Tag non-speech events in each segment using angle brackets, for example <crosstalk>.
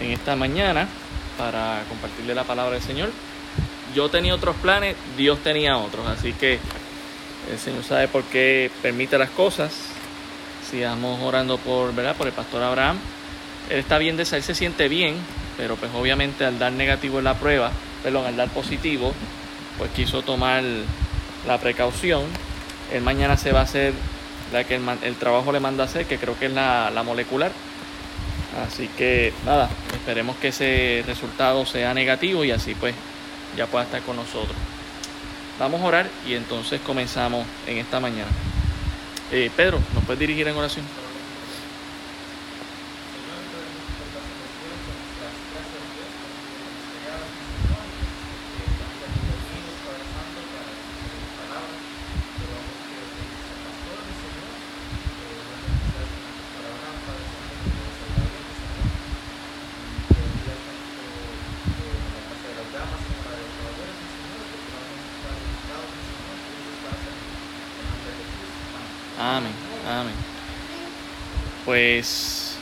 en esta mañana para compartirle la palabra del Señor. Yo tenía otros planes, Dios tenía otros, así que el Señor sabe por qué permite las cosas. Sigamos orando por, ¿verdad? por el pastor Abraham. Él está bien de él se siente bien, pero pues obviamente al dar negativo en la prueba, perdón, al dar positivo, pues quiso tomar la precaución. El mañana se va a hacer la que el, trabajo le manda a hacer, que creo que es la molecular. Así que nada, esperemos que ese resultado sea negativo y así pues ya pueda estar con nosotros. Vamos a orar y entonces comenzamos en esta mañana. Eh, Pedro, ¿nos puedes dirigir en oración? Pues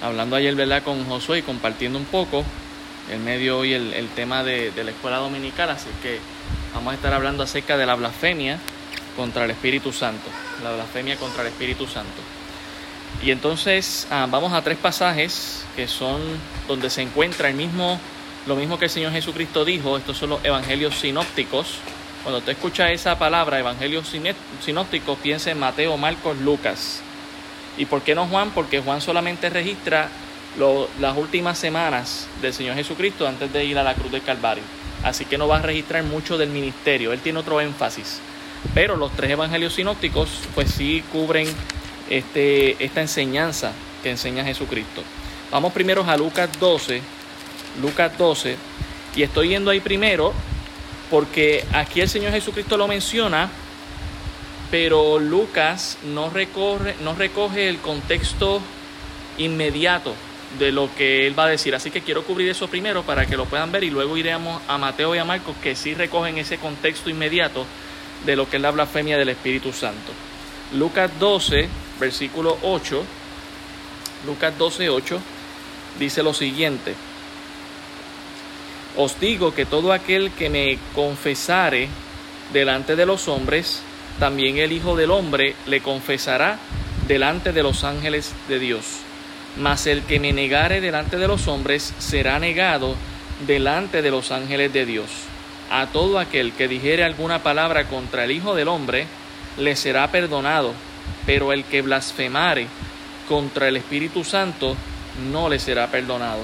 hablando ayer, ¿verdad? Con Josué y compartiendo un poco, en medio hoy el, tema de, la escuela dominical, así que vamos a estar hablando acerca de la blasfemia contra el Espíritu Santo, la blasfemia contra el Espíritu Santo. Y entonces ah, vamos a tres pasajes que son donde se encuentra el mismo, lo mismo que el Señor Jesucristo dijo, estos son los evangelios sinópticos, cuando usted escucha esa palabra, Evangelio sinóptico, piense en Mateo, Marcos, Lucas. ¿Y por qué no Juan? Porque Juan solamente registra las últimas semanas del Señor Jesucristo antes de ir a la cruz del Calvario. Así que no va a registrar mucho del ministerio. Él tiene otro énfasis. Pero los tres evangelios sinópticos, pues sí cubren este, esta enseñanza que enseña Jesucristo. Vamos primero a Lucas 12. Lucas 12. Y estoy yendo ahí primero porque aquí el Señor Jesucristo lo menciona, pero Lucas no, recorre, no recoge el contexto inmediato de lo que él va a decir. Así que quiero cubrir eso primero para que lo puedan ver y luego iremos a Mateo y a Marcos que sí recogen ese contexto inmediato de lo que es la blasfemia del Espíritu Santo. Lucas 12, versículo 8. Lucas 12, 8 dice lo siguiente. Os digo que todo aquel que me confesare delante de los hombres, también el Hijo del Hombre le confesará delante de los ángeles de Dios. Mas el que me negare delante de los hombres será negado delante de los ángeles de Dios. A todo aquel que dijere alguna palabra contra el Hijo del Hombre, le será perdonado, pero el que blasfemare contra el Espíritu Santo, no le será perdonado.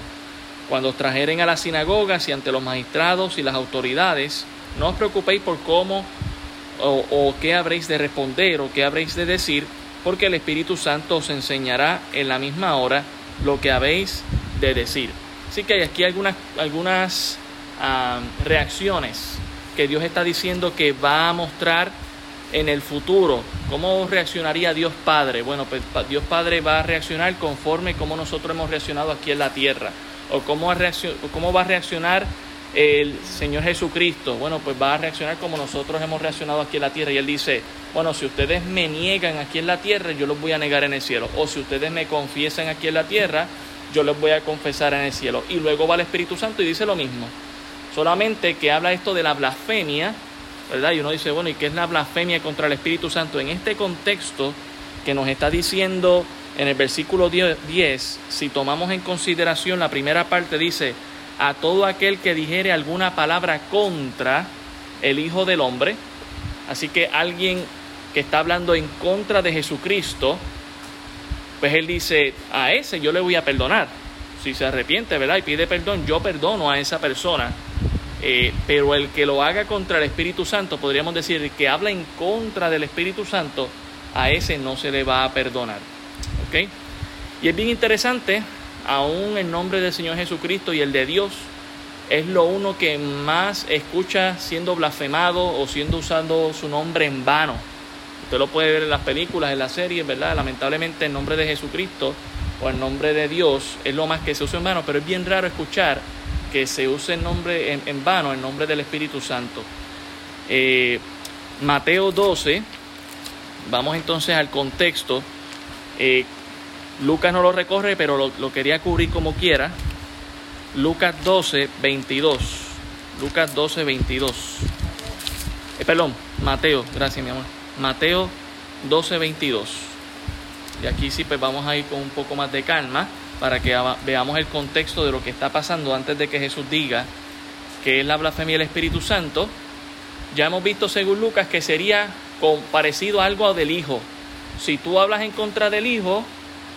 Cuando os trajeren a las sinagogas y ante los magistrados y las autoridades, no os preocupéis por cómo o, qué habréis de responder o qué habréis de decir, porque el Espíritu Santo os enseñará en la misma hora lo que habéis de decir. Así que hay aquí algunas, algunas reacciones que Dios está diciendo que va a mostrar en el futuro. ¿Cómo reaccionaría Dios Padre? Bueno, pues Dios Padre va a reaccionar conforme como nosotros hemos reaccionado aquí en la tierra o cómo, va a reaccionar el Señor Jesucristo. Bueno, pues va a reaccionar como nosotros hemos reaccionado aquí en la tierra. Y Él dice, bueno, si ustedes me niegan aquí en la tierra, yo los voy a negar en el cielo. O si ustedes me confiesan aquí en la tierra, yo los voy a confesar en el cielo. Y luego va el Espíritu Santo y dice lo mismo. Solamente que habla esto de la blasfemia, ¿verdad? Y uno dice, bueno, ¿y qué es la blasfemia contra el Espíritu Santo? En este contexto que nos está diciendo en el versículo 10, si tomamos en consideración la primera parte, dice, a todo aquel que dijere alguna palabra contra el Hijo del Hombre, así que alguien que está hablando en contra de Jesucristo, pues él dice, a ese yo le voy a perdonar. Si se arrepiente, ¿verdad? Y pide perdón, yo perdono a esa persona. Eh, pero el que lo haga contra el Espíritu Santo, podríamos decir, el que habla en contra del Espíritu Santo, a ese no se le va a perdonar. Y es bien interesante, aún el nombre del Señor Jesucristo y el de Dios es lo uno que más escucha siendo blasfemado o siendo usando su nombre en vano. Usted lo puede ver en las películas, en las series, ¿verdad? Lamentablemente el nombre de Jesucristo o el nombre de Dios es lo más que se usa en vano, pero es bien raro escuchar que se use el nombre en, vano, el nombre del Espíritu Santo. Eh, Mateo 12, vamos entonces al contexto. Eh, Lucas no lo recorre, pero lo, quería cubrir como quiera. Lucas 12, 22. Lucas 12, 22. Eh, perdón, Mateo, gracias mi amor. Mateo 12, 22. Y aquí sí, pues vamos a ir con un poco más de calma para que veamos el contexto de lo que está pasando antes de que Jesús diga que es la blasfemia del Espíritu Santo. Ya hemos visto según Lucas que sería parecido a algo del Hijo. Si tú hablas en contra del Hijo,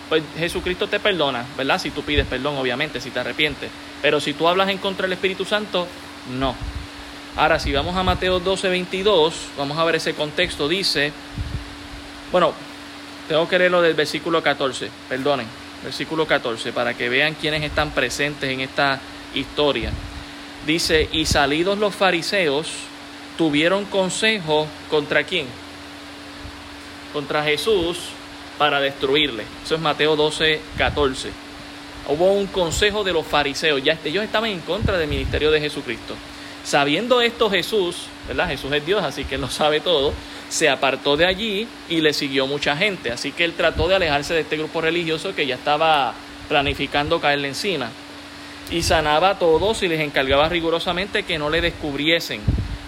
pues Jesucristo te perdona, ¿verdad? Si tú pides perdón, obviamente, si te arrepientes. Pero si tú hablas en contra del Espíritu Santo, no. Ahora, si vamos a Mateo 12, 22, vamos a ver ese contexto. Dice, bueno, tengo que leerlo del versículo 14, perdonen, versículo 14, para que vean quiénes están presentes en esta historia. Dice, y salidos los fariseos, tuvieron consejo contra quién? Contra Jesús para destruirle. Eso es Mateo 12, 14. Hubo un consejo de los fariseos, ya ellos estaban en contra del ministerio de Jesucristo. Sabiendo esto Jesús, ¿verdad? Jesús es Dios, así que él lo sabe todo, se apartó de allí y le siguió mucha gente. Así que él trató de alejarse de este grupo religioso que ya estaba planificando caerle encima. Y sanaba a todos y les encargaba rigurosamente que no le descubriesen,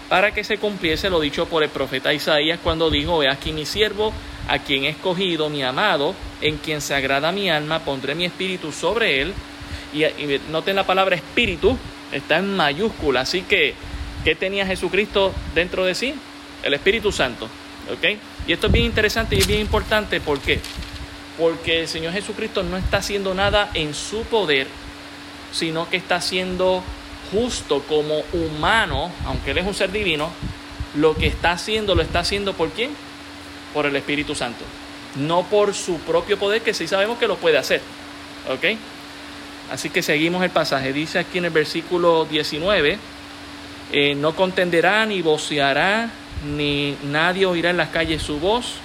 para que se cumpliese lo dicho por el profeta Isaías cuando dijo, aquí mi siervo, a quien he escogido, mi amado, en quien se agrada mi alma, pondré mi espíritu sobre él. Y, noten la palabra espíritu, está en mayúscula, así que, ¿qué tenía Jesucristo dentro de sí? El Espíritu Santo, ¿ok? Y esto es bien interesante y bien importante, ¿por qué? Porque el Señor Jesucristo no está haciendo nada en su poder, sino que está haciendo justo como humano, aunque Él es un ser divino, lo que está haciendo, lo está haciendo por quién? Por el Espíritu Santo. No por su propio poder, que sí sabemos que lo puede hacer. ¿Ok? Así que seguimos el pasaje. Dice aquí en el versículo 19, eh, no contenderá ni voceará, ni nadie oirá en las calles su voz.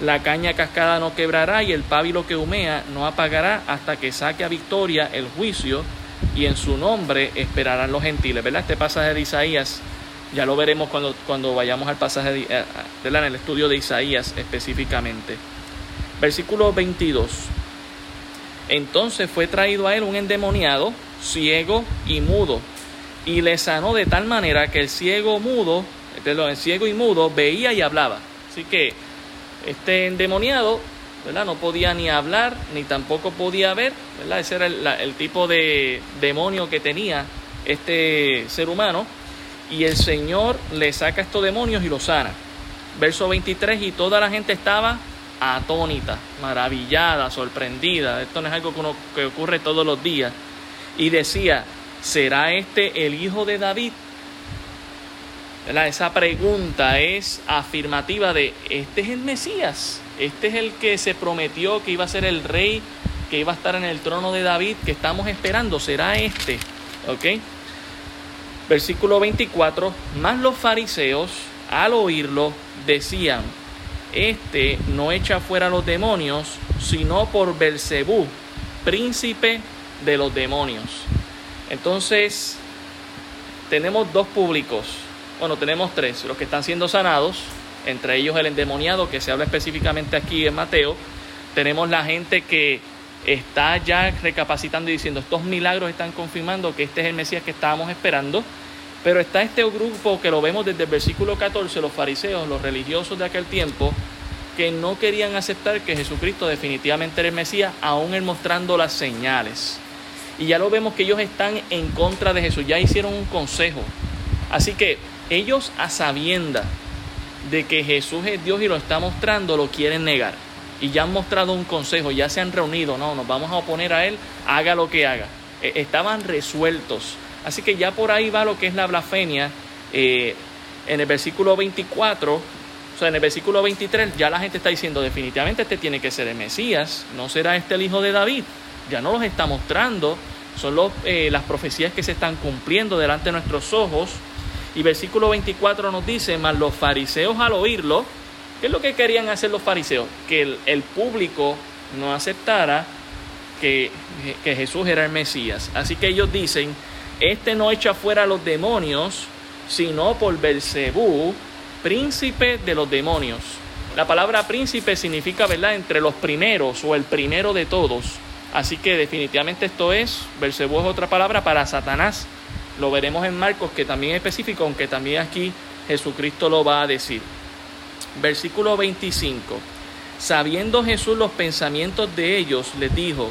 La caña cascada no quebrará y el pábilo que humea no apagará hasta que saque a victoria el juicio y en su nombre esperarán los gentiles. ¿Verdad? Este pasaje de Isaías, ya lo veremos cuando, cuando vayamos al pasaje de, eh, en el estudio de Isaías específicamente. Versículo 22. Entonces fue traído a él un endemoniado, ciego y mudo, y le sanó de tal manera que el ciego mudo, el ciego y mudo veía y hablaba. Así que este endemoniado ¿verdad? No podía ni hablar, ni tampoco podía ver, ¿verdad? Ese era el, tipo de demonio que tenía este ser humano. Y el Señor le saca estos demonios y los sana. Verso 23, y toda la gente estaba atónita, maravillada, sorprendida. Esto no es algo que, ocurre todos los días. Y decía, ¿será este el hijo de David? Esa pregunta es afirmativa de, ¿este es el Mesías? Este es el que se prometió que iba a ser el rey, que iba a estar en el trono de David, que estamos esperando. ¿Será este? ¿Ok? Versículo 24. Más los fariseos, al oírlo, decían, este no echa fuera los demonios, sino por Belcebú, príncipe de los demonios. Entonces, tenemos dos públicos. Bueno, tenemos tres. Los que están siendo sanados, entre ellos el endemoniado que se habla específicamente aquí en Mateo. Tenemos la gente que está ya recapacitando y diciendo estos milagros están confirmando que este es el Mesías que estábamos esperando. Pero está este grupo que lo vemos desde el versículo 14, los fariseos, los religiosos de aquel tiempo, que no querían aceptar que Jesucristo definitivamente era el Mesías, aún él mostrando las señales. Y ya lo vemos que ellos están en contra de Jesús, ya hicieron un consejo. Así que ellos a sabienda de que Jesús es Dios y lo está mostrando, lo quieren negar. Y ya han mostrado un consejo, ya se han reunido, no, nos vamos a oponer a Él, haga lo que haga. E, estaban resueltos. Así que ya por ahí va lo que es la blasfemia. Eh, en el versículo 24, o sea, en el versículo 23, ya la gente está diciendo definitivamente este tiene que ser el Mesías, no será este el hijo de David. Ya no los está mostrando, son los, eh, las profecías que se están cumpliendo delante de nuestros ojos. Y versículo 24 nos dice, mas los fariseos al oírlo, ¿qué es lo que querían hacer los fariseos? Que el, público no aceptara que, que, Jesús era el Mesías. Así que ellos dicen, este no echa fuera a los demonios, sino por Belcebú, príncipe de los demonios. La palabra príncipe significa, ¿verdad?, entre los primeros o el primero de todos. Así que definitivamente esto es, Belcebú es otra palabra para Satanás. Lo veremos en Marcos, que también es específico, aunque también aquí Jesucristo lo va a decir. Versículo 25. Sabiendo Jesús los pensamientos de ellos, les dijo,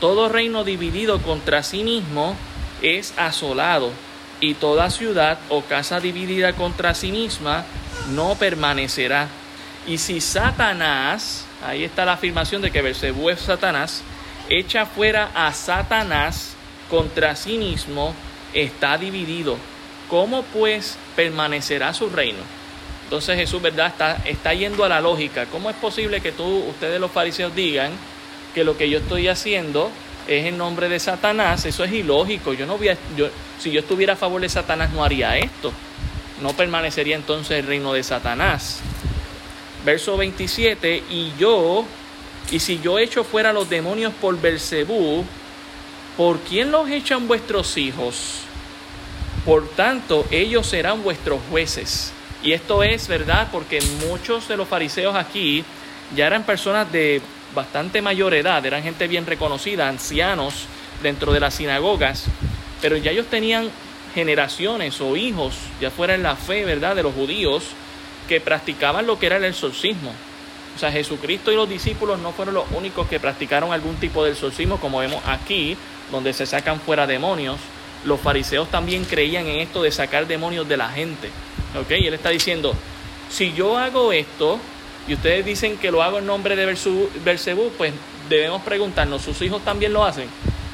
todo reino dividido contra sí mismo es asolado, y toda ciudad o casa dividida contra sí misma no permanecerá. Y si Satanás, ahí está la afirmación de que Bersebú es Satanás, echa fuera a Satanás contra sí mismo, está dividido. ¿Cómo pues permanecerá su reino? Entonces Jesús, ¿verdad? Está, está yendo a la lógica. ¿Cómo es posible que tú, ustedes los fariseos digan que lo que yo estoy haciendo es en nombre de Satanás? Eso es ilógico. Yo no voy yo, si yo estuviera a favor de Satanás no haría esto. No permanecería entonces el reino de Satanás. Verso 27, y yo, y si yo echo fuera los demonios por Belcebú, ¿por quién los echan vuestros hijos? Por tanto, ellos serán vuestros jueces. Y esto es verdad porque muchos de los fariseos aquí ya eran personas de bastante mayor edad, eran gente bien reconocida, ancianos dentro de las sinagogas, pero ya ellos tenían generaciones o hijos, ya fuera en la fe, ¿verdad?, de los judíos, que practicaban lo que era el exorcismo. O sea, Jesucristo y los discípulos no fueron los únicos que practicaron algún tipo de exorcismo, como vemos aquí, donde se sacan fuera demonios. Los fariseos también creían en esto de sacar demonios de la gente. ¿Ok? Y él está diciendo, si yo hago esto y ustedes dicen que lo hago en nombre de Belcebú, pues debemos preguntarnos, ¿sus hijos también lo hacen?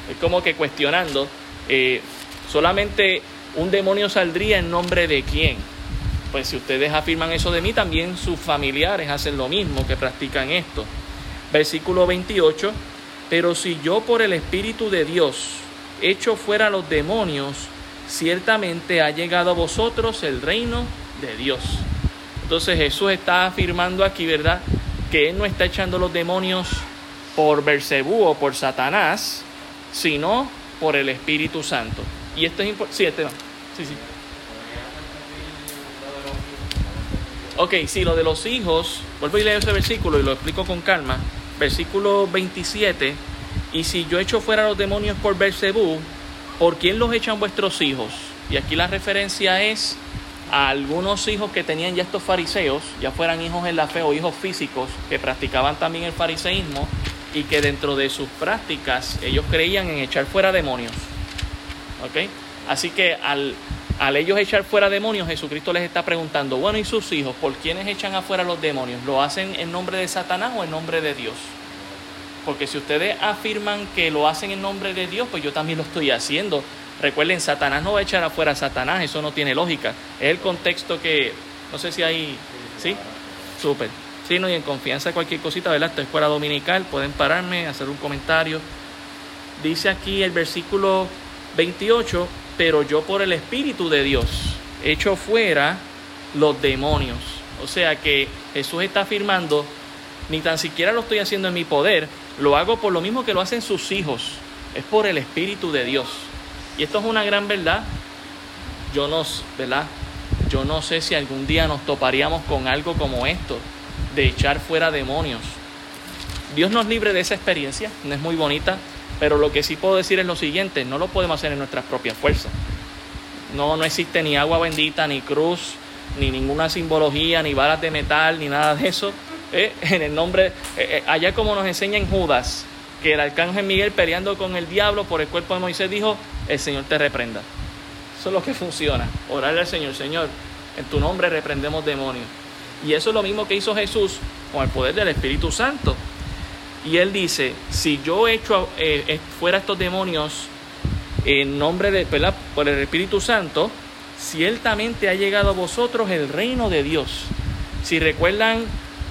Es como que cuestionando, eh, solamente un demonio saldría en nombre de quién. Pues si ustedes afirman eso de mí, también sus familiares hacen lo mismo, que practican esto. Versículo 28, pero si yo por el Espíritu de Dios echo fuera los demonios, ciertamente ha llegado a vosotros el reino de Dios. Entonces Jesús está afirmando aquí, ¿verdad? Que Él no está echando los demonios por Bersebú o por Satanás, sino por el Espíritu Santo. Y esto es importante. Sí, este Sí, sí. Ok, sí, lo de los hijos, vuelvo y leo ese versículo y lo explico con calma. Versículo 27. Y si yo echo fuera los demonios por Bersebú, ¿por quién los echan vuestros hijos? Y aquí la referencia es a algunos hijos que tenían ya estos fariseos, ya fueran hijos en la fe o hijos físicos, que practicaban también el fariseísmo y que dentro de sus prácticas ellos creían en echar fuera demonios. ¿Ok? Así que al, al ellos echar fuera demonios, Jesucristo les está preguntando, bueno, ¿y sus hijos? ¿Por quiénes echan afuera los demonios? ¿Lo hacen en nombre de Satanás o en nombre de Dios? Porque si ustedes afirman que lo hacen en nombre de Dios, pues yo también lo estoy haciendo. Recuerden, Satanás no va a echar afuera a Satanás, eso no tiene lógica. Es el contexto que, no sé si hay, ¿sí? Súper. Sí, no, y en confianza cualquier cosita, ¿verdad? Esta escuela dominical, pueden pararme, hacer un comentario. Dice aquí el versículo 28, pero yo por el Espíritu de Dios echo fuera los demonios. O sea que Jesús está afirmando, ni tan siquiera lo estoy haciendo en mi poder, lo hago por lo mismo que lo hacen sus hijos. Es por el Espíritu de Dios. Y esto es una gran verdad. Yo no, ¿verdad? Yo no sé si algún día nos toparíamos con algo como esto, de echar fuera demonios. Dios nos libre de esa experiencia, no es muy bonita, pero lo que sí puedo decir es lo siguiente, no lo podemos hacer en nuestras propias fuerzas. No, no existe ni agua bendita, ni cruz, ni ninguna simbología, ni balas de metal, ni nada de eso. Eh, <laughs> en el nombre, eh, eh, allá como nos enseña en Judas, que el arcángel Miguel peleando con el diablo por el cuerpo de Moisés dijo, el Señor te reprenda. Eso es lo que funciona, orarle al Señor, Señor, en tu nombre reprendemos demonios. Y eso es lo mismo que hizo Jesús con el poder del Espíritu Santo. Y él dice, si yo echo fuera estos demonios en nombre de, ¿verdad? por el Espíritu Santo, ciertamente ha llegado a vosotros el reino de Dios. Si recuerdan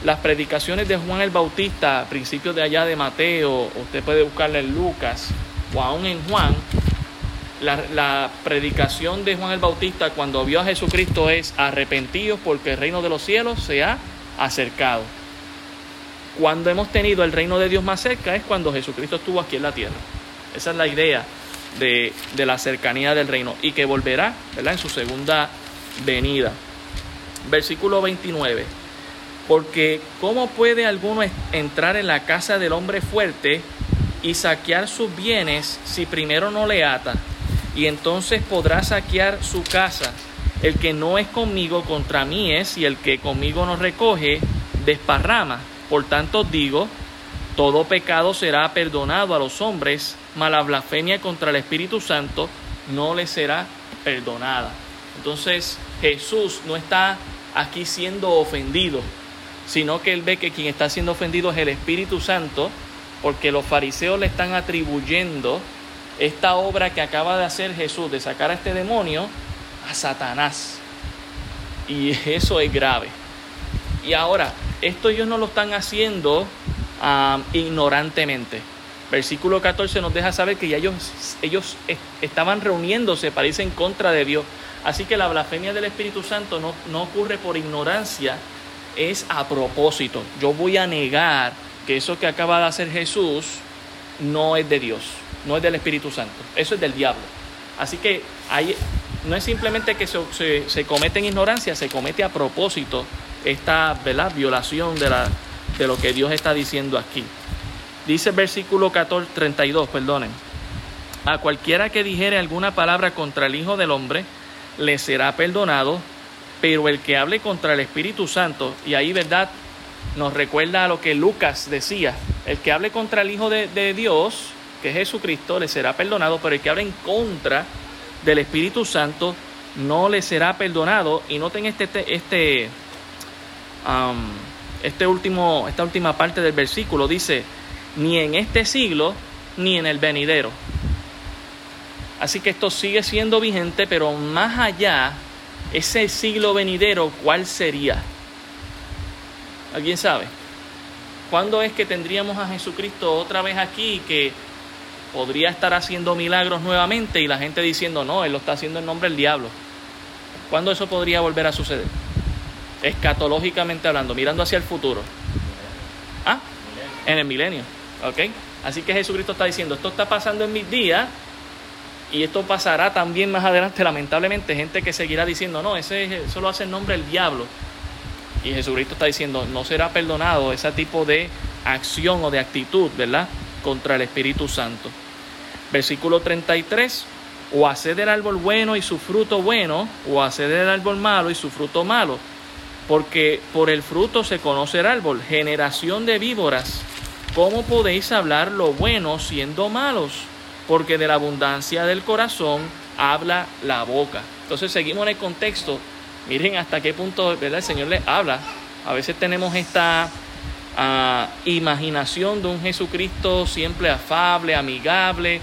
las predicaciones de Juan el Bautista, a principios de allá de Mateo, usted puede buscarla en Lucas o aún en Juan, la, predicación de Juan el Bautista cuando vio a Jesucristo es arrepentidos porque el reino de los cielos se ha acercado. Cuando hemos tenido el reino de Dios más cerca es cuando Jesucristo estuvo aquí en la tierra. Esa es la idea de, de la cercanía del reino y que volverá ¿verdad? en su segunda venida. Versículo 29. Porque ¿cómo puede alguno entrar en la casa del hombre fuerte y saquear sus bienes si primero no le ata? Y entonces podrá saquear su casa. El que no es conmigo contra mí es, y el que conmigo no recoge, desparrama. Por tanto digo, todo pecado será perdonado a los hombres, mas la blasfemia contra el Espíritu Santo no le será perdonada. Entonces Jesús no está aquí siendo ofendido, sino que él ve que quien está siendo ofendido es el Espíritu Santo, porque los fariseos le están atribuyendo esta obra que acaba de hacer Jesús, de sacar a este demonio, a Satanás. Y <laughs> eso es grave. Y ahora, esto ellos no lo están haciendo ignorantemente. Versículo 14 nos deja saber que ya ellos, ellos estaban reuniéndose para irse en contra de Dios. Así que la blasfemia del Espíritu Santo no, no ocurre por ignorancia, es a propósito. Yo voy a negar que eso que acaba de hacer Jesús no es de Dios, no es del Espíritu Santo, eso es del diablo. Así que hay, no es simplemente que se, se, comete en ignorancia, se comete a propósito esta violación de la, de lo que Dios está diciendo aquí. Dice el versículo 14, 32, perdonen. A cualquiera que dijere alguna palabra contra el Hijo del Hombre, le será perdonado, pero el que hable contra el Espíritu Santo, y ahí, ¿verdad? Nos recuerda a lo que Lucas decía, el que hable contra el Hijo de, Dios, que es Jesucristo, le será perdonado, pero el que hable en contra del Espíritu Santo, no le será perdonado. Y noten este, este, este este último, esta última parte del versículo dice, ni en este siglo, ni en el venidero. Así que esto sigue siendo vigente, pero más allá, ese siglo venidero, ¿cuál sería? ¿Alguien sabe? ¿Cuándo es que tendríamos a Jesucristo otra vez aquí que podría estar haciendo milagros nuevamente y la gente diciendo, no, Él lo está haciendo en nombre del diablo? ¿Cuándo eso podría volver a suceder? escatológicamente hablando, mirando hacia el futuro. ¿Ah? En el milenio. ¿Ok? Así que Jesucristo está diciendo, esto está pasando en mis días y esto pasará también más adelante, lamentablemente, gente que seguirá diciendo, no, ese, eso lo hace en nombre del diablo. Y Jesucristo está diciendo, no será perdonado ese tipo de acción o de actitud, ¿verdad? Contra el Espíritu Santo. Versículo 33, o hacer del árbol bueno y su fruto bueno, o hacer del árbol malo y su fruto malo porque por el fruto se conoce el árbol. Generación de víboras, ¿cómo podéis hablar lo bueno siendo malos? Porque de la abundancia del corazón habla la boca. Entonces seguimos en el contexto. Miren hasta qué punto el Señor les habla. A veces tenemos esta ah, imaginación de un Jesucristo siempre afable, amigable,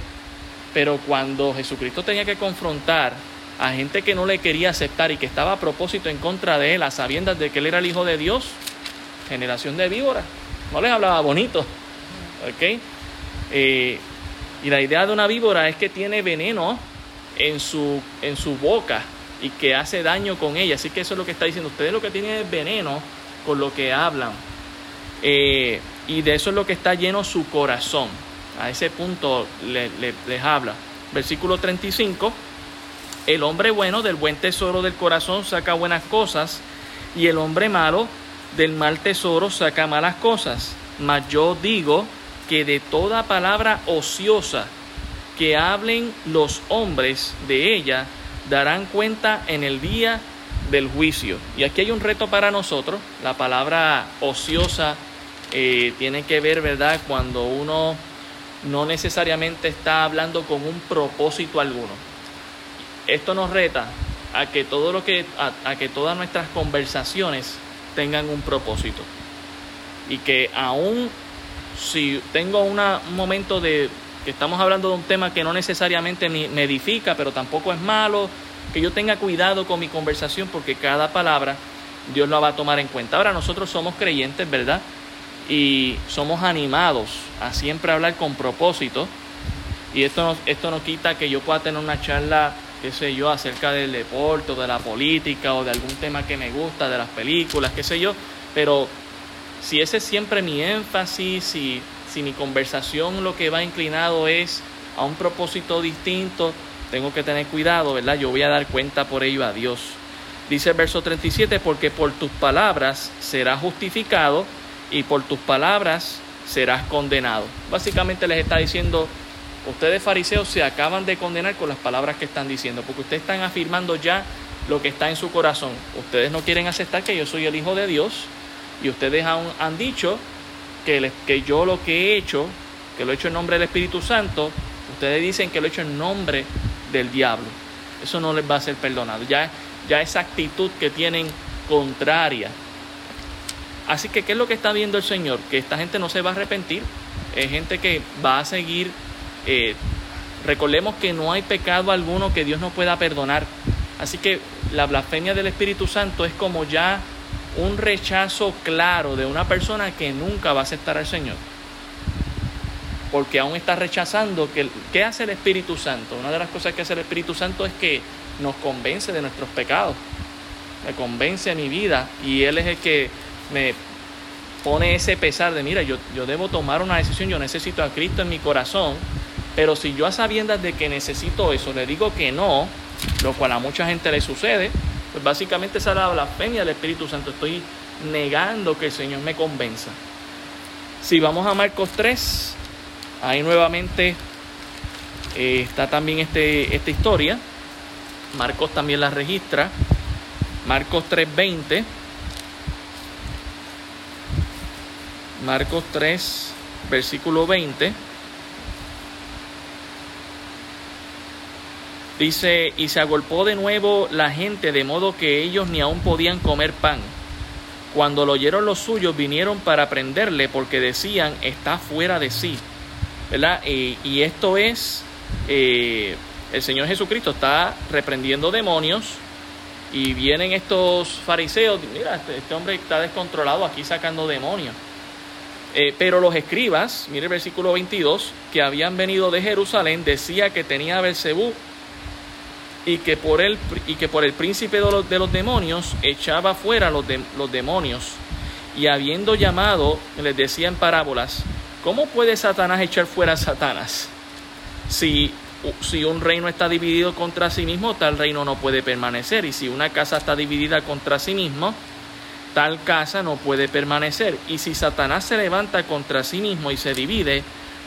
pero cuando Jesucristo tenía que confrontar a gente que no le quería aceptar y que estaba a propósito en contra de él, a sabiendas de que él era el Hijo de Dios, generación de víboras. No les hablaba bonito. ¿Ok? Eh, y la idea de una víbora es que tiene veneno en su, en su boca y que hace daño con ella. Así que eso es lo que está diciendo. Ustedes lo que tienen es veneno con lo que hablan. Eh, y de eso es lo que está lleno su corazón. A ese punto les habla. Versículo 35 el hombre bueno del buen tesoro del corazón saca buenas cosas y el hombre malo del mal tesoro saca malas cosas. Mas yo digo que de toda palabra ociosa que hablen los hombres de ella, darán cuenta en el día del juicio. Y aquí hay un reto para nosotros. La palabra ociosa eh, tiene que ver, ¿verdad?, cuando uno no necesariamente está hablando con un propósito alguno esto nos reta a que todo lo que a, que todas nuestras conversaciones tengan un propósito y que aún si tengo un momento de que estamos hablando de un tema que no necesariamente me edifica pero tampoco es malo que yo tenga cuidado con mi conversación porque cada palabra Dios la va a tomar en cuenta. Ahora nosotros somos creyentes verdad y somos animados a siempre hablar con propósito. Y esto esto no quita que yo pueda tener una charla qué sé yo, acerca del deporte o de la política o de algún tema que me gusta, de las películas, qué sé yo, pero si ese es siempre mi énfasis, si, si mi conversación lo que va inclinado es a un propósito distinto, tengo que tener cuidado, ¿verdad? Yo voy a dar cuenta por ello a Dios. Dice el verso 37, porque por tus palabras serás justificado y por tus palabras serás condenado. Básicamente les está diciendo, ustedes fariseos se acaban de condenar con las palabras que están diciendo, porque ustedes están afirmando ya lo que está en su corazón. Ustedes no quieren aceptar que yo soy el Hijo de Dios y ustedes han, han dicho que, que yo lo que he hecho, que lo he hecho en nombre del Espíritu Santo, ustedes dicen que lo he hecho en nombre del diablo. Eso no les va a ser perdonado. Ya, ya esa actitud que tienen contraria. Así que, ¿qué es lo que está viendo el Señor? Que esta gente no se va a arrepentir. Es gente que va a seguir. Eh, recordemos que no hay pecado alguno que Dios no pueda perdonar. Así que la blasfemia del Espíritu Santo es como ya un rechazo claro de una persona que nunca va a aceptar al Señor. Porque aún está rechazando que ¿qué hace el Espíritu Santo? Una de las cosas que hace el Espíritu Santo es que nos convence de nuestros pecados. Me convence mi vida y Él es el que me pone ese pesar de, mira, yo, yo debo tomar una decisión, yo necesito a Cristo en mi corazón, pero si yo a sabiendas de que necesito eso le digo que no, lo cual a mucha gente le sucede, pues básicamente esa es la blasfemia del Espíritu Santo. Estoy negando que el Señor me convenza. Si vamos a Marcos 3, ahí nuevamente eh, está también este, esta historia. Marcos también la registra. Marcos 3:20. Marcos 3, versículo 20. Dice, y se agolpó de nuevo la gente, de modo que ellos ni aún podían comer pan. Cuando lo oyeron los suyos, vinieron para prenderle, porque decían, está fuera de sí. ¿Verdad? y esto es, eh, el Señor Jesucristo está reprendiendo demonios, y vienen estos fariseos, mira, este, este hombre está descontrolado aquí sacando demonios. Eh, pero los escribas, mire el versículo 22, que habían venido de Jerusalén, decía que tenía Belcebú y que por el, y que por el príncipe de los, de los demonios echaba fuera los, los demonios. Y habiendo llamado, les decía en parábolas, ¿cómo puede Satanás echar fuera a Satanás? Si, si un reino está dividido contra sí mismo, tal reino no puede permanecer. Y si una casa está dividida contra sí mismo, tal casa no puede permanecer. Y si Satanás se levanta contra sí mismo y se divide,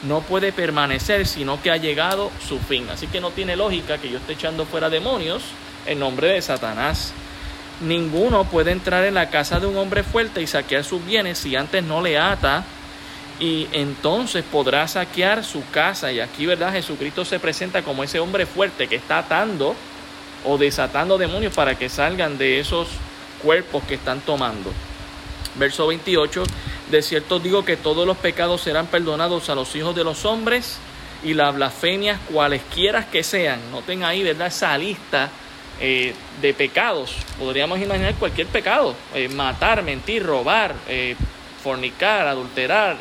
no puede permanecer, sino que ha llegado su fin. Así que no tiene lógica que yo esté echando fuera demonios en nombre de Satanás. Ninguno puede entrar en la casa de un hombre fuerte y saquear sus bienes si antes no le ata y entonces podrá saquear su casa. Y aquí, ¿verdad? Jesucristo se presenta como ese hombre fuerte que está atando o desatando demonios para que salgan de esos cuerpos que están tomando. Verso 28 de cierto digo que todos los pecados serán perdonados a los hijos de los hombres y las blasfemias cualesquiera que sean. Noten ahí, ¿verdad? Esa lista eh, de pecados. Podríamos imaginar cualquier pecado. Eh, matar, mentir, robar, eh, fornicar, adulterar,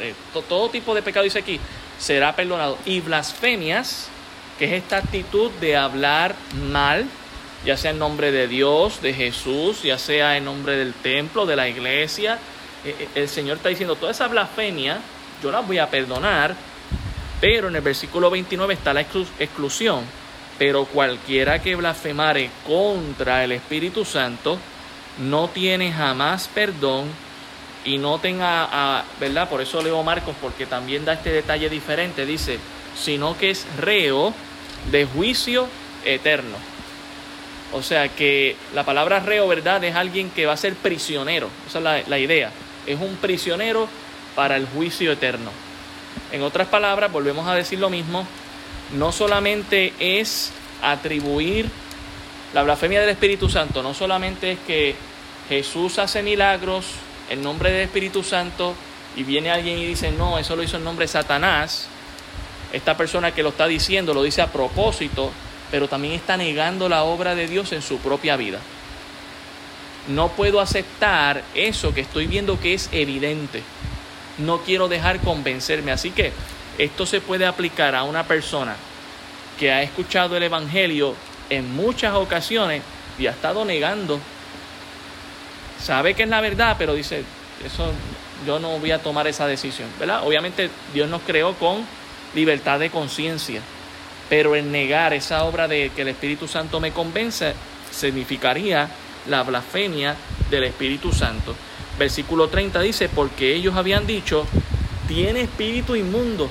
todo tipo de pecado dice aquí, será perdonado. Y blasfemias, que es esta actitud de hablar mal, ya sea en nombre de Dios, de Jesús, ya sea en nombre del templo, de la iglesia, eh, eh, el Señor está diciendo, toda esa blasfemia yo la voy a perdonar, pero en el versículo 29 está la exclusión. Pero cualquiera que blasfemare contra el Espíritu Santo no tiene jamás perdón y no tenga, ¿verdad? Por eso leo Marcos, porque también da este detalle diferente. Dice, sino que es reo de juicio eterno. O sea que la palabra reo, ¿verdad? Es alguien que va a ser prisionero. Esa es la, la idea es un prisionero para el juicio eterno. En otras palabras, volvemos a decir lo mismo, no solamente es atribuir la blasfemia del Espíritu Santo, no solamente es que Jesús hace milagros en nombre del Espíritu Santo y viene alguien y dice, no, eso lo hizo en nombre de Satanás. Esta persona que lo está diciendo lo dice a propósito, pero también está negando la obra de Dios en su propia vida no puedo aceptar eso que estoy viendo que es evidente. No quiero dejar convencerme. Así que esto se puede aplicar a una persona que ha escuchado el Evangelio en muchas ocasiones y ha estado negando. Sabe que es la verdad, pero dice, eso yo no voy a tomar esa decisión. ¿verdad? Obviamente Dios nos creó con libertad de conciencia, pero el negar esa obra de que el Espíritu Santo me convence significaría la blasfemia del Espíritu Santo. Versículo 30 dice, porque ellos habían dicho, tiene espíritu inmundo.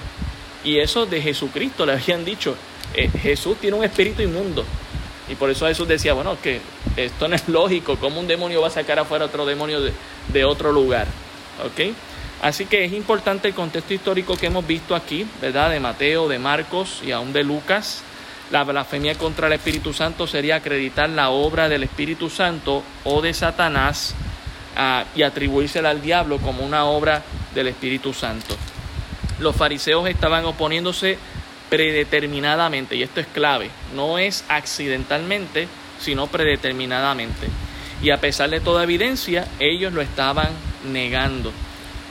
Y eso de Jesucristo le habían dicho, eh, Jesús tiene un espíritu inmundo. Y por eso Jesús decía, bueno, que esto no es <laughs> lógico, ¿cómo un demonio va a sacar afuera otro demonio de, de otro lugar? ¿Ok? Así que es importante el contexto histórico que hemos visto aquí, ¿verdad? De Mateo, de Marcos y aún de Lucas. La blasfemia contra el Espíritu Santo sería acreditar la obra del Espíritu Santo o de Satanás ah, y atribuírsela al diablo como una obra del Espíritu Santo. Los fariseos estaban oponiéndose predeterminadamente, y esto es clave, no es accidentalmente, sino predeterminadamente. Y a pesar de toda evidencia, ellos lo estaban negando.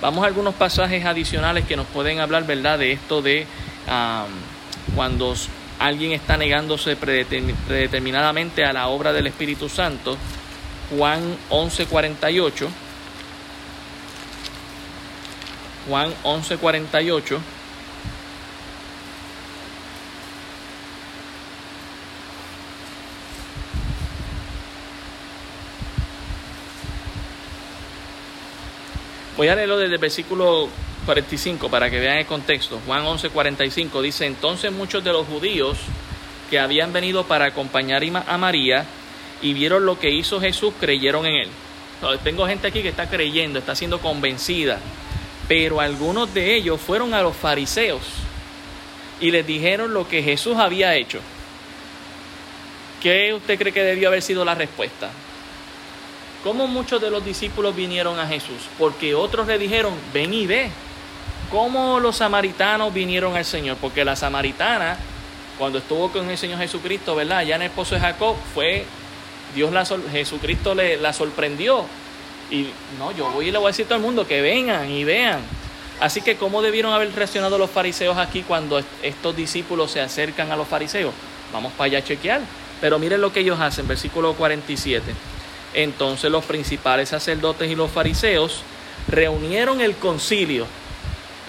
Vamos a algunos pasajes adicionales que nos pueden hablar, ¿verdad?, de esto de cuando alguien está negándose predeterminadamente a la obra del Espíritu Santo. Juan 11:48. Juan 11:48. Voy a leerlo desde el versículo 45 para que vean el contexto. Juan 11, 45 dice, entonces muchos de los judíos que habían venido para acompañar a María y vieron lo que hizo Jesús, creyeron en él. tengo gente aquí que está creyendo, está siendo convencida, pero algunos de ellos fueron a los fariseos y les dijeron lo que Jesús había hecho. ¿Qué usted cree que debió haber sido la respuesta? ¿Cómo muchos de los discípulos vinieron a Jesús? Porque otros le dijeron, ven y ve. ¿Cómo los samaritanos vinieron al Señor? Porque la samaritana, cuando estuvo con el Señor Jesucristo, ¿verdad? Ya en el pozo de Jacob, fue, Dios la, Jesucristo le, la sorprendió. Y no, yo voy y le voy a decir a todo el mundo que vengan y vean. Así que, ¿cómo debieron haber reaccionado los fariseos aquí cuando estos discípulos se acercan a los fariseos? Vamos para allá a chequear. Pero miren lo que ellos hacen, versículo 47. Entonces los principales sacerdotes y los fariseos reunieron el concilio.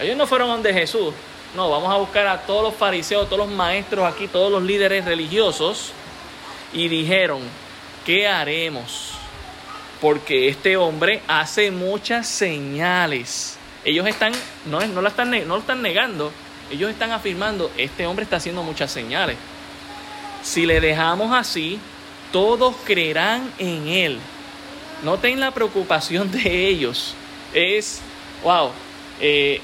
Ellos no fueron donde Jesús. No, vamos a buscar a todos los fariseos, todos los maestros aquí, todos los líderes religiosos. Y dijeron, ¿qué haremos? Porque este hombre hace muchas señales. Ellos están, no, no, están, no lo están negando, ellos están afirmando, este hombre está haciendo muchas señales. Si le dejamos así, todos creerán en Él. Noten la preocupación de ellos. Es, wow, eh,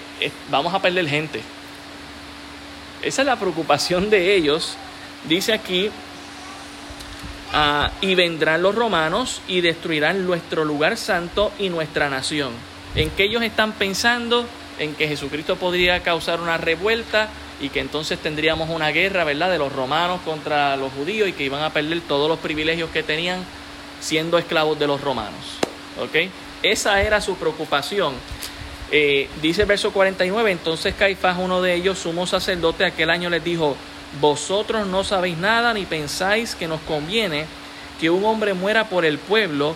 vamos a perder gente. Esa es la preocupación de ellos. Dice aquí, ah, y vendrán los romanos y destruirán nuestro lugar santo y nuestra nación. ¿En qué ellos están pensando? En que Jesucristo podría causar una revuelta y que entonces tendríamos una guerra, ¿verdad?, de los romanos contra los judíos y que iban a perder todos los privilegios que tenían siendo esclavos de los romanos. ¿Ok? Esa era su preocupación. Eh, dice el verso 49, entonces Caifás, uno de ellos, sumo sacerdote, aquel año les dijo, vosotros no sabéis nada ni pensáis que nos conviene que un hombre muera por el pueblo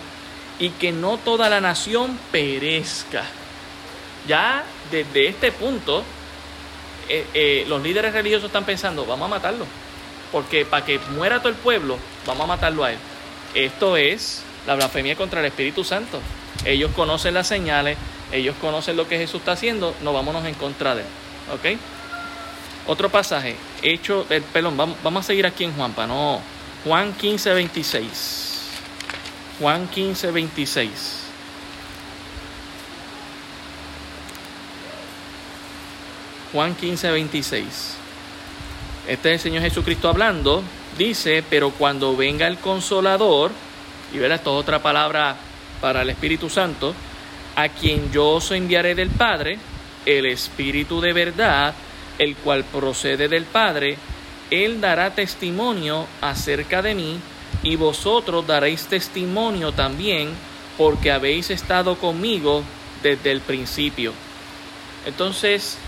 y que no toda la nación perezca. Ya desde este punto, eh, eh, los líderes religiosos están pensando, vamos a matarlo, porque para que muera todo el pueblo, vamos a matarlo a él. Esto es la blasfemia contra el Espíritu Santo. Ellos conocen las señales, ellos conocen lo que Jesús está haciendo, no vámonos en contra de él. ¿Ok? Otro pasaje, hecho, el eh, vamos, vamos a seguir aquí en Juan, para no. Juan 15, 26. Juan 15, 26. Juan 15, 26. Este es el Señor Jesucristo hablando. Dice, pero cuando venga el consolador, y verá, esto es otra palabra para el Espíritu Santo, a quien yo os enviaré del Padre, el Espíritu de verdad, el cual procede del Padre, Él dará testimonio acerca de mí, y vosotros daréis testimonio también, porque habéis estado conmigo desde el principio. Entonces,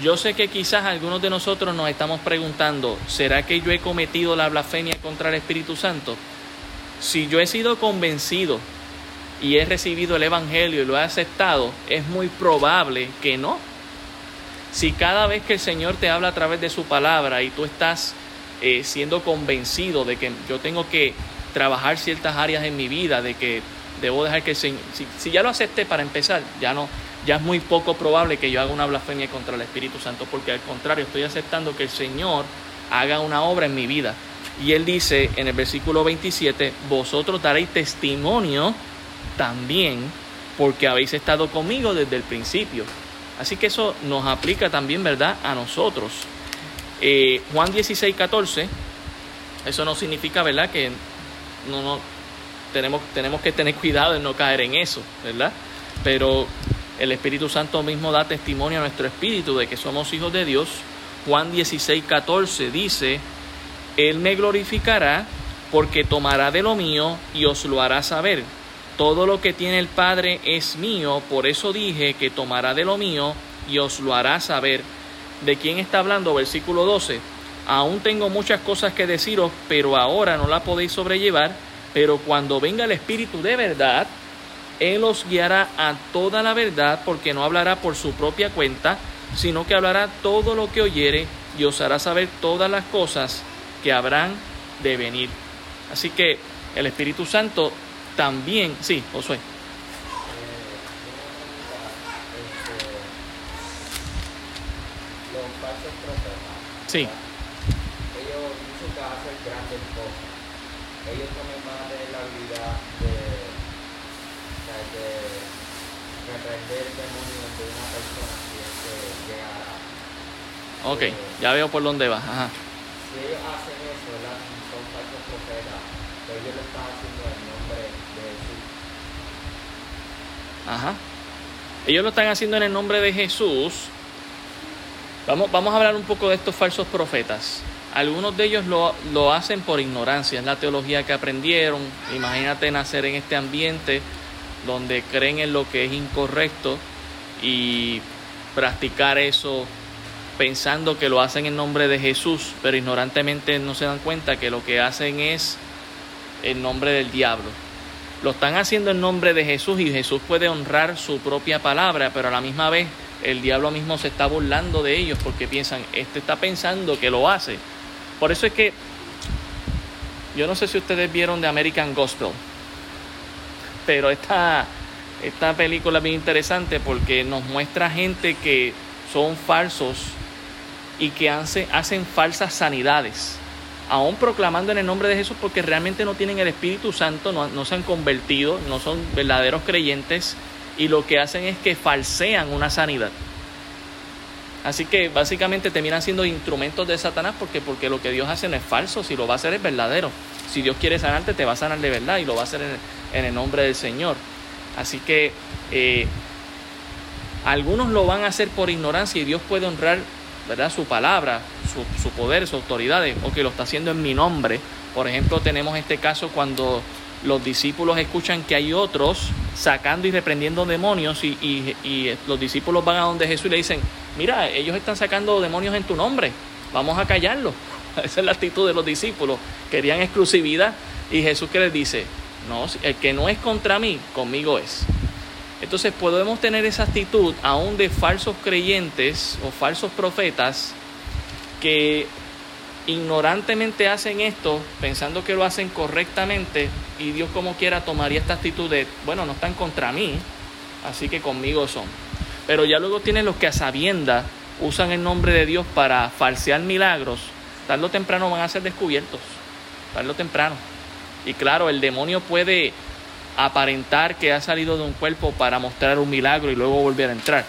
yo sé que quizás algunos de nosotros nos estamos preguntando, ¿será que yo he cometido la blasfemia contra el Espíritu Santo? Si yo he sido convencido y he recibido el Evangelio y lo he aceptado, es muy probable que no. Si cada vez que el Señor te habla a través de su palabra y tú estás eh, siendo convencido de que yo tengo que trabajar ciertas áreas en mi vida, de que debo dejar que el Señor, si, ya lo acepté para empezar, ya no, ya es muy poco probable que yo haga una blasfemia contra el Espíritu Santo, porque al contrario, estoy aceptando que el Señor haga una obra en mi vida. Y él dice en el versículo 27, vosotros daréis testimonio también porque habéis estado conmigo desde el principio. Así que eso nos aplica también, ¿verdad?, a nosotros. Eh, Juan 16, 14, eso no significa, ¿verdad?, que no, no, tenemos, tenemos que tener <laughs> cuidado de no caer en eso, ¿verdad? Pero el Espíritu Santo mismo da testimonio a nuestro espíritu de que somos hijos de Dios. Juan 16, 14 dice, Él me glorificará porque tomará de lo mío y os lo hará saber. Todo lo que tiene el Padre es mío, por eso dije que tomará de lo mío y os lo hará saber. ¿De quién está hablando? Versículo 12. Aún tengo muchas cosas que deciros, pero ahora no la podéis sobrellevar. Pero cuando venga el Espíritu de verdad, Él os guiará a toda la verdad, porque no hablará por su propia cuenta, sino que hablará todo lo que oyere y os hará saber todas las cosas que habrán de venir. Así que el Espíritu Santo también, sí, Josué. Sí. Ok, ya veo por dónde vas. Ajá. Si ellos hacen eso, ¿verdad? son falsos profetas, pero ellos lo están haciendo en nombre de Jesús. Ajá. Ellos lo están haciendo en el nombre de Jesús. Vamos, vamos a hablar un poco de estos falsos profetas. Algunos de ellos lo, lo hacen por ignorancia, es la teología que aprendieron. Imagínate nacer en este ambiente donde creen en lo que es incorrecto y practicar eso pensando que lo hacen en nombre de Jesús, pero ignorantemente no se dan cuenta que lo que hacen es en nombre del diablo. Lo están haciendo en nombre de Jesús y Jesús puede honrar su propia palabra, pero a la misma vez el diablo mismo se está burlando de ellos porque piensan, este está pensando que lo hace. Por eso es que yo no sé si ustedes vieron de American Gospel, pero esta, esta película es bien interesante porque nos muestra gente que son falsos y que hace, hacen falsas sanidades, aún proclamando en el nombre de Jesús porque realmente no tienen el Espíritu Santo, no, no se han convertido, no son verdaderos creyentes y lo que hacen es que falsean una sanidad. Así que básicamente terminan siendo instrumentos de Satanás porque, porque lo que Dios hace no es falso, si lo va a hacer es verdadero. Si Dios quiere sanarte, te va a sanar de verdad y lo va a hacer en, el nombre del Señor. Así que eh, algunos lo van a hacer por ignorancia y Dios puede honrar ¿verdad? su palabra, su, su poder, su autoridad, o que lo está haciendo en mi nombre. Por ejemplo, tenemos este caso cuando los discípulos escuchan que hay otros sacando y reprendiendo demonios y, y, los discípulos van a donde Jesús y le dicen, mira, ellos están sacando demonios en tu nombre, vamos a callarlos. <laughs> Esa es la actitud de los discípulos, querían exclusividad y Jesús que les dice, no, el que no es contra mí, conmigo es. Entonces podemos tener esa actitud aún de falsos creyentes o falsos profetas que ignorantemente hacen esto pensando que lo hacen correctamente y Dios como quiera tomaría esta actitud de, bueno, no están contra mí, así que conmigo son. Pero ya luego tienen los que a sabienda usan el nombre de Dios para falsear milagros, tarde o temprano van a ser descubiertos, tarde o temprano. Y claro, el demonio puede aparentar que ha salido de un cuerpo para mostrar un milagro y luego volver a entrar.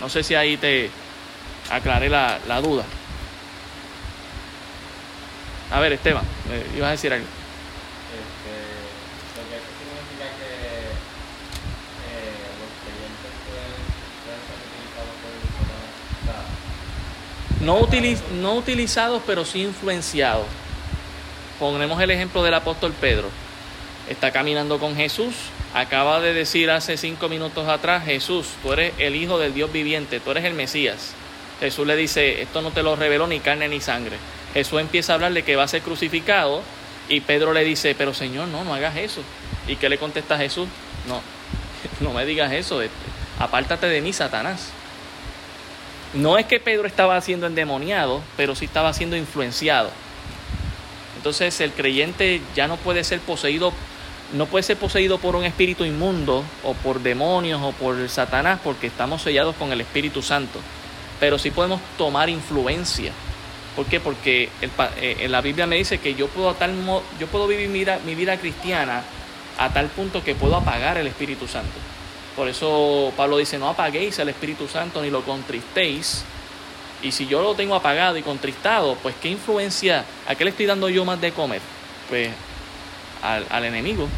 No sé si ahí te aclaré la, la duda. A ver, Esteban, eh, ibas a decir algo. Lo que eso significa que los creyentes pueden, pueden ser utilizados por el No, utiliz, no utilizados, pero sí influenciados. Ponemos el ejemplo del apóstol Pedro está caminando con Jesús. Acaba de decir hace cinco minutos atrás, Jesús, tú eres el Hijo del Dios viviente, tú eres el Mesías. Jesús le dice, esto no te lo reveló ni carne ni sangre. Jesús empieza a hablarle que va a ser crucificado y Pedro le dice, pero Señor, no, no hagas eso. ¿Y qué le contesta Jesús? No, <laughs> no me digas eso, este, apártate de mí, Satanás. No es que Pedro estaba siendo endemoniado, pero sí estaba siendo influenciado. Entonces el creyente ya no puede ser poseído, no puede ser poseído por un espíritu inmundo o por demonios o por Satanás porque estamos sellados con el Espíritu Santo. Pero sí podemos tomar influencia. ¿Por qué? Porque eh, en la Biblia me dice que yo puedo, tal, yo puedo vivir mi vida, mi vida cristiana a tal punto que puedo apagar el Espíritu Santo. Por eso Pablo dice, no apaguéis al Espíritu Santo ni lo contristéis. Y si yo lo tengo apagado y contristado, pues ¿qué influencia? ¿A qué le estoy dando yo más de comer? Pues al, enemigo.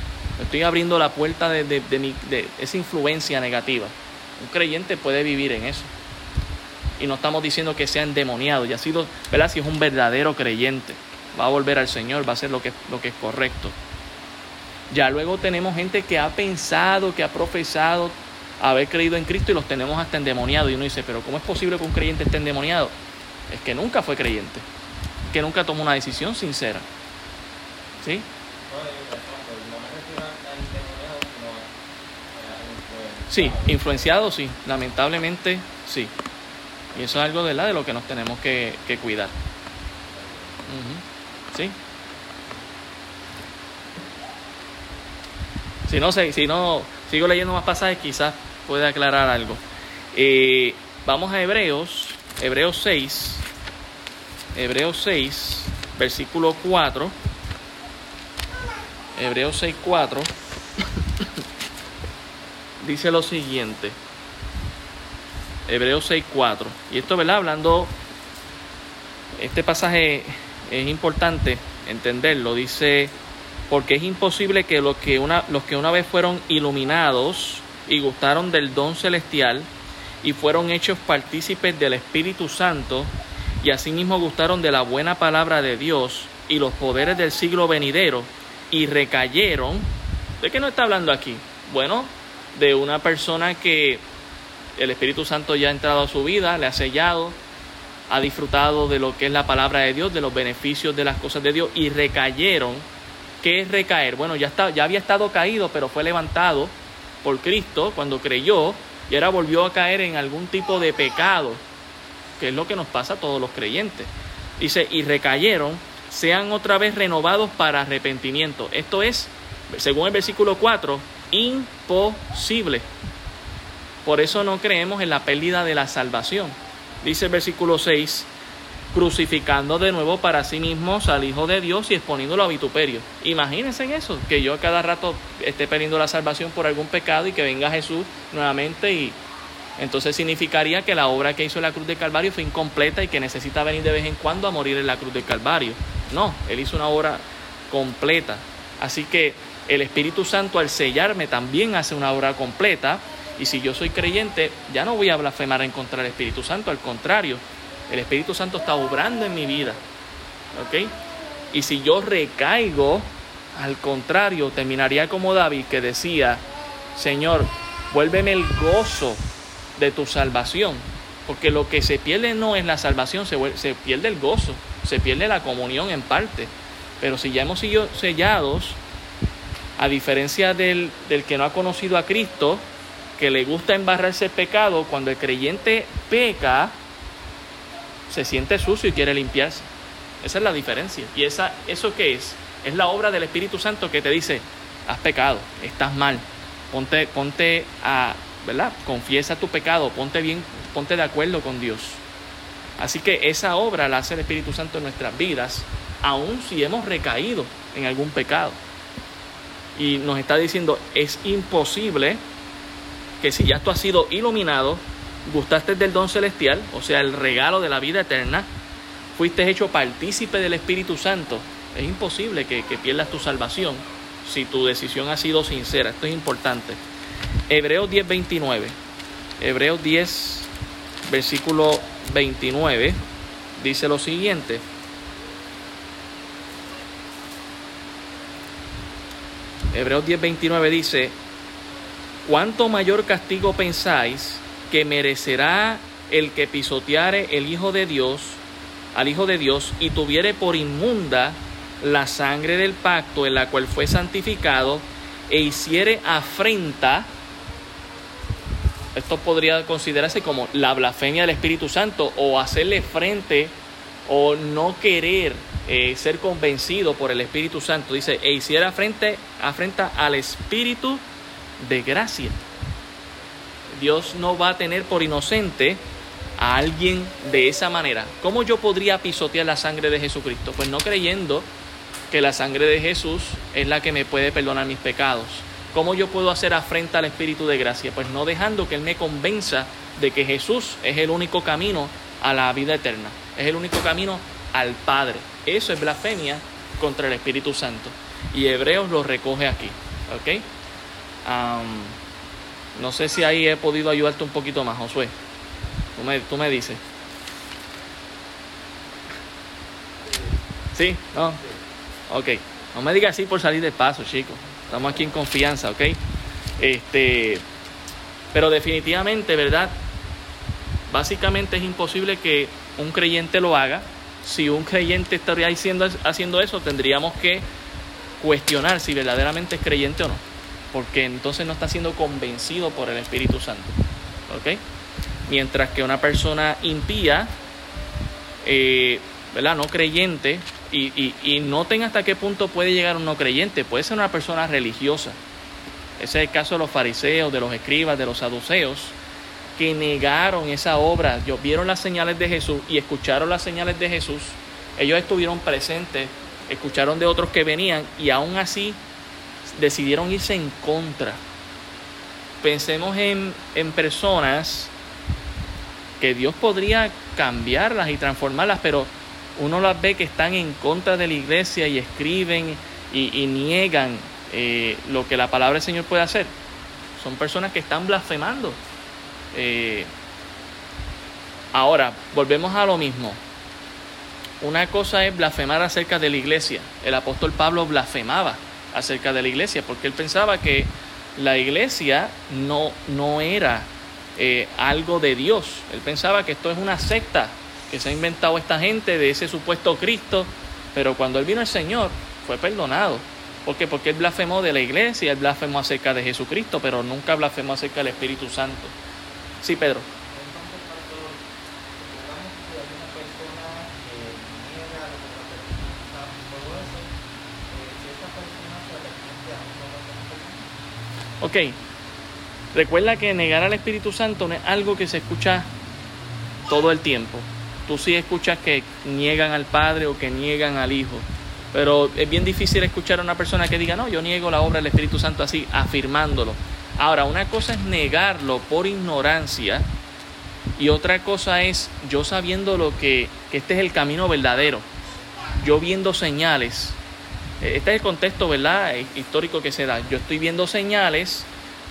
Estoy abriendo la puerta de, de esa influencia negativa. Un creyente puede vivir en eso. Y no estamos diciendo que sea endemoniado. Y ha sido, ¿verdad? Si es un verdadero creyente, va a volver al Señor, va a hacer lo que, lo que es correcto. Ya luego tenemos gente que ha pensado, que ha profesado haber creído en Cristo y los tenemos hasta endemoniados. Y uno dice, pero ¿cómo es posible que un creyente esté endemoniado? Es que nunca fue creyente, que nunca tomó una decisión sincera. ¿Sí? Sí, influenciado sí, lamentablemente sí. Y eso es algo de, la, de lo que nos tenemos que, cuidar. ¿Sí? Si no, si no sigo leyendo más pasajes, quizás pueda aclarar algo. Eh, vamos a Hebreos, Hebreos 6, Hebreos 6, versículo 4. Hebreos 6, 4. <coughs> dice lo siguiente. Hebreos 6, 4. Y esto, ¿verdad? Hablando, este pasaje es importante entenderlo. Dice porque es imposible que los que una, los que una vez fueron iluminados y gustaron del don celestial y fueron hechos partícipes del Espíritu Santo y asimismo gustaron de la buena palabra de Dios y los poderes del siglo venidero y recayeron. ¿De qué no está hablando aquí? Bueno, de una persona que el Espíritu Santo ya ha entrado a su vida, le ha sellado, ha disfrutado de lo que es la palabra de Dios, de los beneficios de las cosas de Dios y recayeron ¿Qué es recaer? Bueno, ya, está, ya había estado caído, pero fue levantado por Cristo cuando creyó y ahora volvió a caer en algún tipo de pecado, que es lo que nos pasa a todos los creyentes. Dice, y recayeron, sean otra vez renovados para arrepentimiento. Esto es, según el versículo 4, imposible. Por eso no creemos en la pérdida de la salvación. Dice el versículo 6, crucificando de nuevo para sí mismos al Hijo de Dios y exponiéndolo a vituperio. Imagínense en eso, que yo a cada rato esté perdiendo la salvación por algún pecado y que venga Jesús nuevamente y entonces significaría que la obra que hizo en la cruz del Calvario fue incompleta y que necesita venir de vez en cuando a morir en la cruz del Calvario. No, Él hizo una obra completa. Así que el Espíritu Santo al sellarme también hace una obra completa y si yo soy creyente ya no voy a blasfemar en contra del Espíritu Santo, al contrario, el Espíritu Santo está obrando en mi vida. ¿Ok? Y si yo recaigo, al contrario, terminaría como David que decía, Señor, vuélveme el gozo de tu salvación. Porque lo que se pierde no es la salvación, se, pierde el gozo, se pierde la comunión en parte. Pero si ya hemos sido sellados, a diferencia del, del que no ha conocido a Cristo, que le gusta embarrarse el pecado, cuando el creyente peca, se siente sucio y quiere limpiarse. Esa es la diferencia. ¿Y esa, eso qué es? Es la obra del Espíritu Santo que te dice, has pecado, estás mal, ponte, ponte a, ¿verdad? Confiesa tu pecado, ponte bien, ponte de acuerdo con Dios. Así que esa obra la hace el Espíritu Santo en nuestras vidas, aun si hemos recaído en algún pecado. Y nos está diciendo, es imposible que si ya tú has sido iluminado, gustaste del don celestial, o sea, el regalo de la vida eterna, fuiste hecho partícipe del Espíritu Santo, es imposible que, pierdas tu salvación si tu decisión ha sido sincera. Esto es importante. Hebreos 10, 29. Hebreos 10, versículo 29, dice lo siguiente. Hebreos 10, 29 dice, ¿cuánto mayor castigo pensáis que merecerá el que pisoteare el Hijo de Dios, al Hijo de Dios, y tuviere por inmunda la sangre del pacto en la cual fue santificado, e hiciere afrenta, esto podría considerarse como la blasfemia del Espíritu Santo, o hacerle frente o no querer eh, ser convencido por el Espíritu Santo. Dice, e hiciera frente, afrenta al Espíritu de gracia. Dios no va a tener por inocente a alguien de esa manera. ¿Cómo yo podría pisotear la sangre de Jesucristo? Pues no creyendo que la sangre de Jesús es la que me puede perdonar mis pecados. ¿Cómo yo puedo hacer afrenta al Espíritu de gracia? Pues no dejando que Él me convenza de que Jesús es el único camino a la vida eterna, es el único camino al Padre. Eso es blasfemia contra el Espíritu Santo. Y Hebreos lo recoge aquí. ¿Ok? no sé si ahí he podido ayudarte un poquito más, Josué. Tú me, tú me dices. ¿Sí? ¿No? Ok. No me digas así por salir de paso, chicos. Estamos aquí en confianza, ¿ok? Este, pero definitivamente, ¿verdad? Básicamente es imposible que un creyente lo haga. Si un creyente estaría haciendo, haciendo eso, tendríamos que cuestionar si verdaderamente es creyente o no. Porque entonces no está siendo convencido por el Espíritu Santo. ¿Ok? Mientras que una persona impía, eh, ¿verdad? No creyente, y, y, noten hasta qué punto puede llegar un no creyente. Puede ser una persona religiosa. Ese es el caso de los fariseos, de los escribas, de los saduceos, que negaron esa obra. Vieron las señales de Jesús y escucharon las señales de Jesús. Ellos estuvieron presentes, escucharon de otros que venían y aún así decidieron irse en contra. Pensemos en, en personas que Dios podría cambiarlas y transformarlas, pero uno las ve que están en contra de la iglesia y escriben y, niegan eh, lo que la palabra del Señor puede hacer. Son personas que están blasfemando. Eh, ahora, volvemos a lo mismo. Una cosa es blasfemar acerca de la iglesia. El apóstol Pablo blasfemaba acerca de la iglesia porque él pensaba que la iglesia no, no era eh, algo de Dios. Él pensaba que esto es una secta que se ha inventado esta gente de ese supuesto Cristo, pero cuando él vino el Señor fue perdonado. ¿Por qué? Porque él blasfemó de la iglesia, él blasfemó acerca de Jesucristo, pero nunca blasfemó acerca del Espíritu Santo. Sí, Pedro. Ok, Recuerda que negar al Espíritu Santo no es algo que se escucha todo el tiempo. Tú sí escuchas que niegan al Padre o que niegan al Hijo. Pero es bien difícil escuchar a una persona que diga, no, yo niego la obra del Espíritu Santo así, afirmándolo. Ahora, una cosa es negarlo por ignorancia y otra cosa es yo sabiendo lo que, que este es el camino verdadero, yo viendo señales. Este es el contexto, ¿verdad? Histórico que se da. Yo estoy viendo señales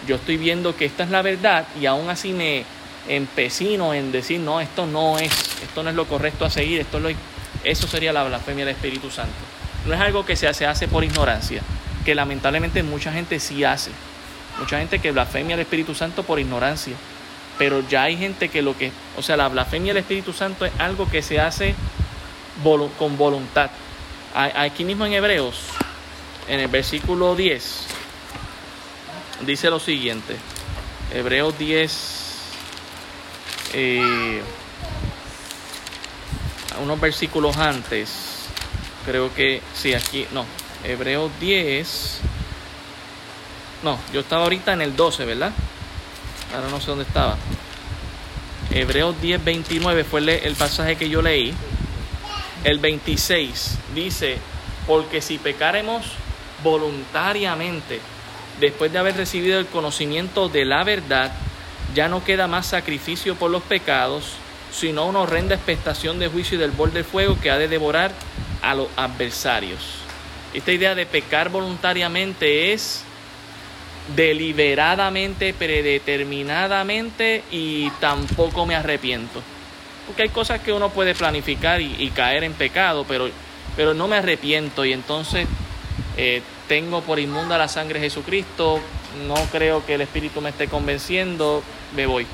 yo estoy viendo que esta es la verdad y aún así me empecino en decir, no, esto no es, esto no es lo correcto a seguir, esto es lo, eso sería la blasfemia del Espíritu Santo. No es algo que se hace, hace por ignorancia, que lamentablemente mucha gente sí hace. Mucha gente que blasfemia al Espíritu Santo por ignorancia. Pero ya hay gente que lo que, o sea, la blasfemia del Espíritu Santo es algo que se hace con voluntad. Aquí mismo en Hebreos, en el versículo 10, dice lo siguiente. Hebreos 10, eh, unos versículos antes, creo que, sí, aquí, no, Hebreos 10, no, yo estaba ahorita en el 12, ¿verdad? Ahora no sé dónde estaba. Hebreos 10, 29 fue el pasaje que yo leí. El 26 dice, porque si pecaremos voluntariamente, después de haber recibido el conocimiento de la verdad, ya no queda más sacrificio por los pecados, sino una horrenda expectación de juicio y del bol del fuego que ha de devorar a los adversarios. Esta idea de pecar voluntariamente es deliberadamente, predeterminadamente y tampoco me arrepiento. Porque hay cosas que uno puede planificar y, caer en pecado, pero, pero no me arrepiento y entonces eh, tengo por inmunda la sangre de Jesucristo, no creo que el Espíritu me esté convenciendo, me voy.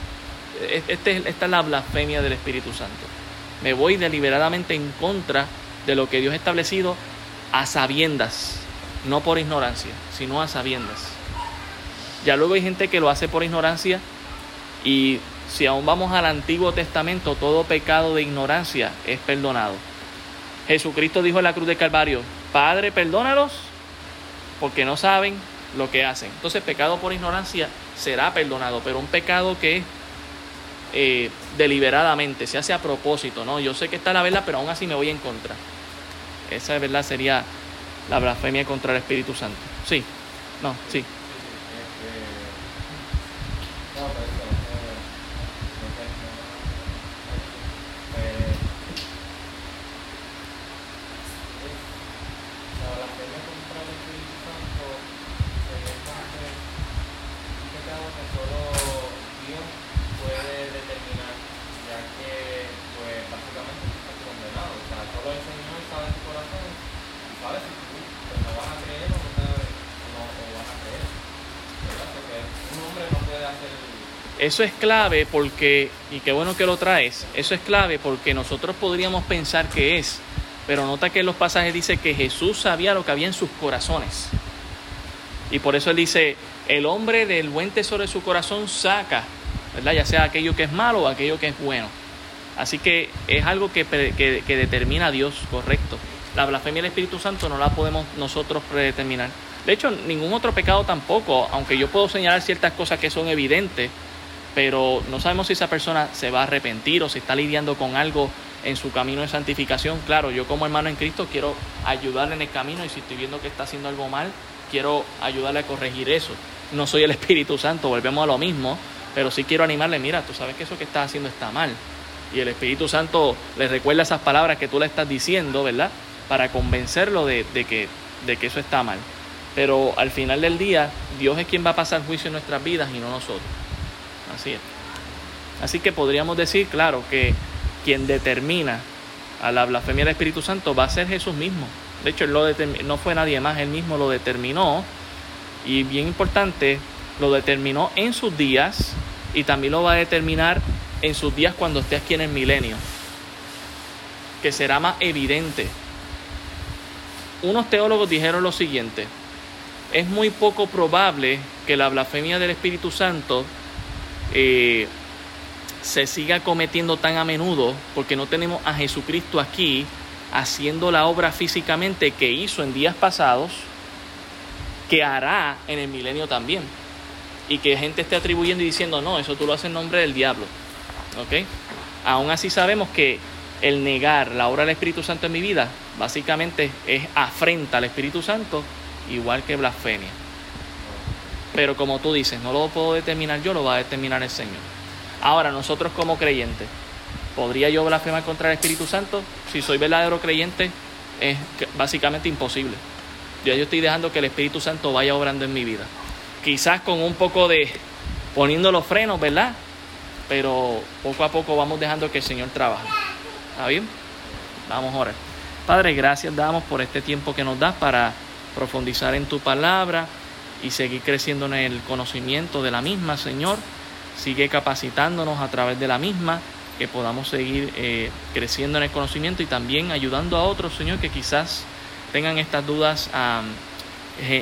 Este, esta es la blasfemia del Espíritu Santo. Me voy deliberadamente en contra de lo que Dios ha establecido a sabiendas, no por ignorancia, sino a sabiendas. Ya luego hay gente que lo hace por ignorancia y si aún vamos al Antiguo Testamento, todo pecado de ignorancia es perdonado. Jesucristo dijo en la cruz de Calvario, Padre, perdónalos porque no saben lo que hacen. Entonces, pecado por ignorancia será perdonado, pero un pecado que eh, deliberadamente, se hace a propósito, ¿no? Yo sé que está la verdad, pero aún así me voy en contra. Esa verdad sería la blasfemia contra el Espíritu Santo. Sí, no, sí. Eso es clave porque, y qué bueno que lo traes, eso es clave porque nosotros podríamos pensar que es, pero nota que en los pasajes dice que Jesús sabía lo que había en sus corazones. Y por eso él dice, el hombre del buen tesoro de su corazón saca. Ya sea aquello que es malo o aquello que es bueno. Así que es algo que, que, que determina a Dios, correcto. La blasfemia del Espíritu Santo no la podemos nosotros predeterminar. De hecho, ningún otro pecado tampoco, aunque yo puedo señalar ciertas cosas que son evidentes, pero no sabemos si esa persona se va a arrepentir o si está lidiando con algo en su camino de santificación. Claro, yo como hermano en Cristo quiero ayudarle en el camino y si estoy viendo que está haciendo algo mal, quiero ayudarle a corregir eso. No soy el <laughs> Espíritu Santo, volvemos a lo mismo, pero sí quiero animarle, mira, tú sabes que eso que estás haciendo está mal. Y el Espíritu Santo le recuerda esas palabras que tú le estás diciendo, ¿verdad? Para convencerlo de, que, de que eso está mal. Pero al final del día, Dios es quien va a pasar juicio en nuestras vidas y no nosotros. Así que podríamos decir, claro, que quien determina a la blasfemia del Espíritu Santo va a ser Jesús mismo. De hecho, él lo no fue nadie más, él mismo lo determinó. Y bien importante, lo determinó en sus días y también lo va a determinar en sus días cuando esté aquí en el milenio. Que será más evidente. Unos teólogos dijeron lo siguiente. Es muy poco probable que la blasfemia del Espíritu Santo eh, se siga cometiendo tan a menudo porque no tenemos a Jesucristo aquí haciendo la obra físicamente que hizo en días pasados, que hará en el milenio también. Y que gente esté atribuyendo y diciendo, no, eso tú lo haces en nombre del diablo. ¿Ok? Aún así sabemos que el negar la obra del Espíritu Santo en mi vida, básicamente es afrenta al Espíritu Santo, igual que blasfemia. Pero como tú dices, no lo puedo determinar yo, lo va a determinar el Señor. Ahora, nosotros como creyentes, ¿podría yo blasfemar contra el Espíritu Santo? Si soy verdadero creyente, es básicamente imposible. Yo, yo estoy dejando que el Espíritu Santo vaya obrando en mi vida. Quizás con un poco de poniendo los frenos, ¿verdad? Pero poco a poco vamos dejando que el Señor trabaje. ¿Está bien? Vamos a orar. Padre, gracias damos por este tiempo que nos das para profundizar en tu palabra y seguir creciendo en el conocimiento de la misma, Señor. Sigue capacitándonos a través de la misma, que podamos seguir eh, creciendo en el conocimiento y también ayudando a otros, Señor, que quizás tengan estas dudas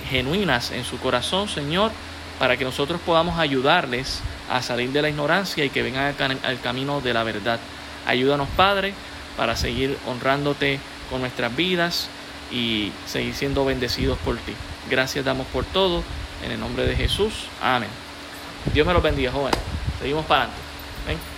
genuinas en su corazón, Señor, para que nosotros podamos ayudarles a salir de la ignorancia y que vengan al camino de la verdad. Ayúdanos, Padre, para seguir honrándote con nuestras vidas y seguir siendo bendecidos por ti. Gracias damos por todo. En el nombre de Jesús. Amén. Dios me los bendiga, jóvenes. Seguimos para adelante. ¿Ven?